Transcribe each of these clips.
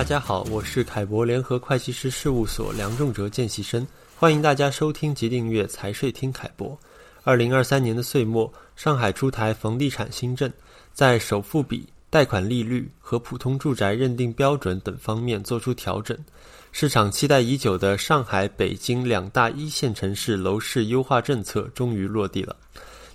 大家好，我是凯博联合会计师事务所梁仲哲见习生，欢迎大家收听及订阅财税听凯博。二零二三年的岁末，上海出台房地产新政，在首付比、贷款利率和普通住宅认定标准等方面做出调整，市场期待已久的上海、北京两大一线城市楼市优化政策终于落地了。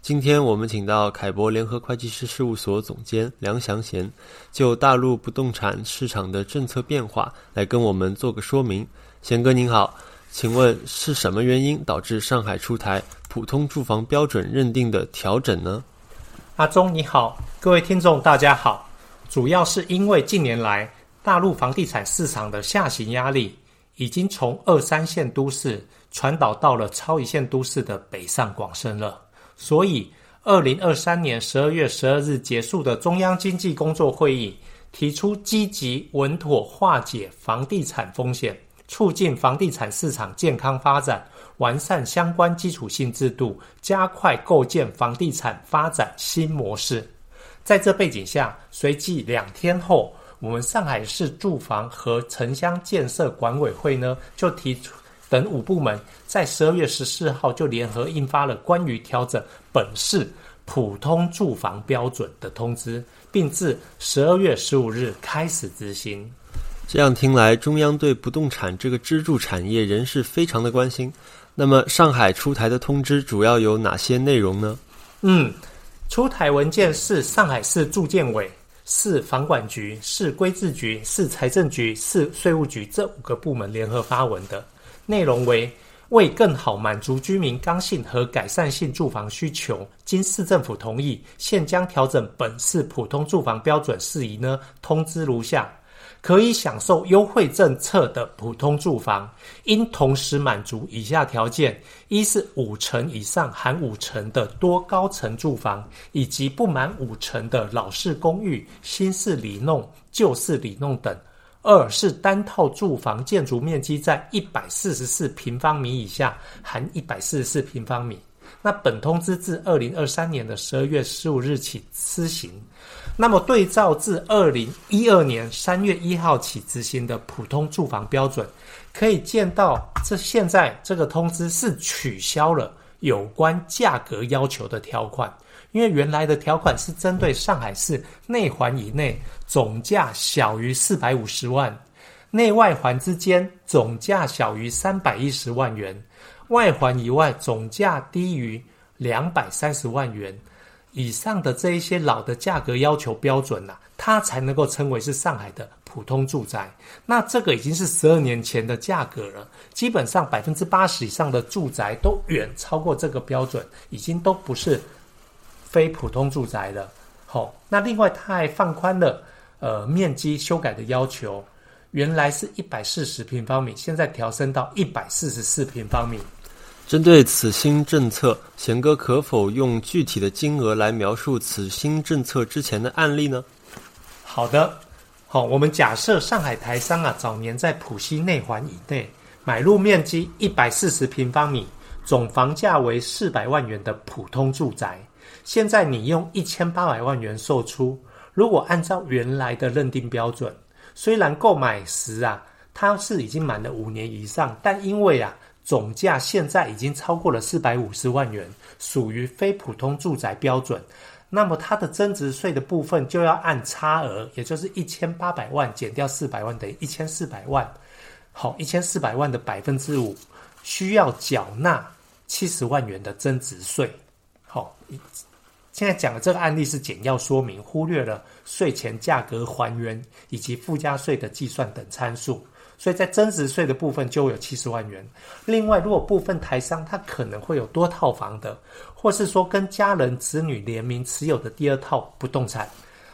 今天我们请到凯博联合会计师事务所总监梁祥贤，就大陆不动产市场的政策变化来跟我们做个说明。贤哥您好，请问是什么原因导致上海出台普通住房标准认定的调整呢？阿忠你好，各位听众大家好，主要是因为近年来大陆房地产市场的下行压力已经从二三线都市传导到了超一线都市的北上广深了。所以，二零二三年十二月十二日结束的中央经济工作会议提出，积极稳妥化解房地产风险，促进房地产市场健康发展，完善相关基础性制度，加快构建房地产发展新模式。在这背景下，随即两天后，我们上海市住房和城乡建设管委会呢就提出。等五部门在十二月十四号就联合印发了关于调整本市普通住房标准的通知，并自十二月十五日开始执行。这样听来，中央对不动产这个支柱产业仍是非常的关心。那么，上海出台的通知主要有哪些内容呢？嗯，出台文件是上海市住建委、市房管局、市规制局、市财政局、市税务局这五个部门联合发文的。内容为为更好满足居民刚性和改善性住房需求，经市政府同意，现将调整本市普通住房标准事宜呢，通知如下：可以享受优惠政策的普通住房，应同时满足以下条件：一是五成以上含五层的多高层住房，以及不满五层的老式公寓、新式里弄、旧式里弄等。二是单套住房建筑面积在一百四十四平方米以下，含一百四十四平方米。那本通知自二零二三年的十二月十五日起施行。那么对照自二零一二年三月一号起执行的普通住房标准，可以见到这现在这个通知是取消了有关价格要求的条款。因为原来的条款是针对上海市内环以内总价小于四百五十万，内外环之间总价小于三百一十万元，外环以外总价低于两百三十万元以上的这一些老的价格要求标准呐、它才能够称为是上海的普通住宅。那这个已经是十二年前的价格了，基本上百分之八十以上的住宅都远超过这个标准，已经都不是。非普通住宅的，好、哦，那另外它还放宽了呃面积修改的要求，原来是一百四十平方米，现在调升到一百四十四平方米。针对此新政策，贤哥可否用具体的金额来描述此新政策之前的案例呢？好的，好、哦，我们假设上海台商啊早年在浦西内环以内买入面积一百四十平方米，总房价为四百万元的普通住宅。现在你用一千八百万元售出，如果按照原来的认定标准，虽然购买时啊，它是已经满了五年以上，但因为啊总价现在已经超过了四百五十万元，属于非普通住宅标准，那么它的增值税的部分就要按差额，也就是一千八百万减掉四百万等于一千四百万，好，一千四百万的百分之五需要缴纳七十万元的增值税，好。现在讲的这个案例是简要说明，忽略了税前价格还原以及附加税的计算等参数，所以在增值税的部分就有七十万元。另外，如果部分台商他可能会有多套房的，或是说跟家人子女联名持有的第二套不动产，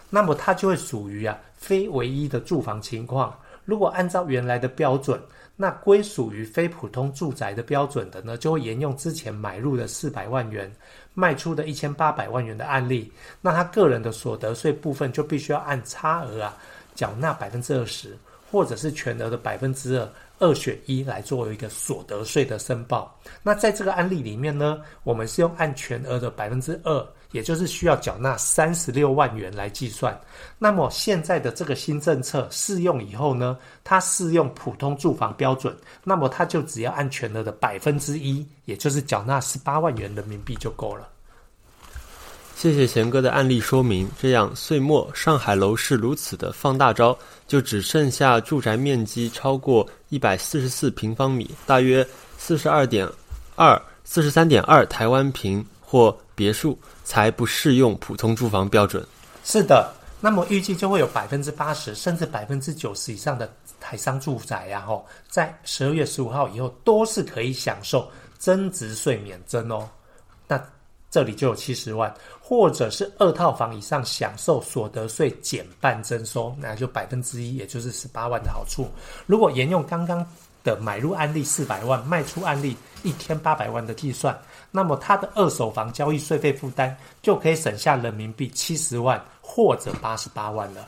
那么它就会属于啊非唯一的住房情况。如果按照原来的标准，那归属于非普通住宅的标准的呢，就会沿用之前买入的四百万元。卖出的一千八百万元的案例，那他个人的所得税部分就必须要按差额啊缴纳百分之二十，或者是全额的百分之二。二选一来作为一个所得税的申报。那在这个案例里面呢，我们是用按全额的百分之二，也就是需要缴纳三十六万元来计算。那么现在的这个新政策适用以后呢，它适用普通住房标准，那么它就只要按全额的百分之一，也就是缴纳十八万元人民币就够了。谢谢贤哥的案例说明。这样，岁末上海楼市如此的放大招，就只剩下住宅面积超过一百四十四平方米，大约四十二点二、四十三点二台湾平或别墅，才不适用普通住房标准。是的，那么预计就会有百分之八十甚至百分之九十以上的台商住宅呀，吼，在十二月十五号以后都是可以享受增值税免征哦。那这里就有七十万，或者是二套房以上享受所得税减半征收，那就百分之一，也就是十八万的好处。如果沿用刚刚的买入案例四百万，卖出案例一千八百万的计算，那么他的二手房交易税费负担就可以省下人民币七十万或者八十八万了。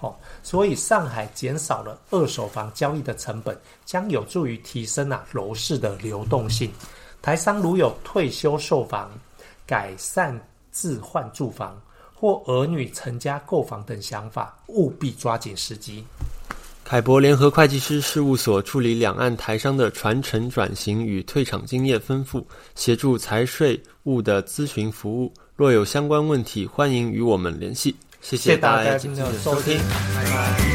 哦，所以上海减少了二手房交易的成本，将有助于提升啊楼市的流动性。台商如有退休售房，改善置换住房或儿女成家购房等想法，务必抓紧时机。凯博联合会计师事务所处理两岸台商的传承转型与退场经验丰富，协助财税务的咨询服务。若有相关问题，欢迎与我们联系。谢谢大家今天的收听，拜拜。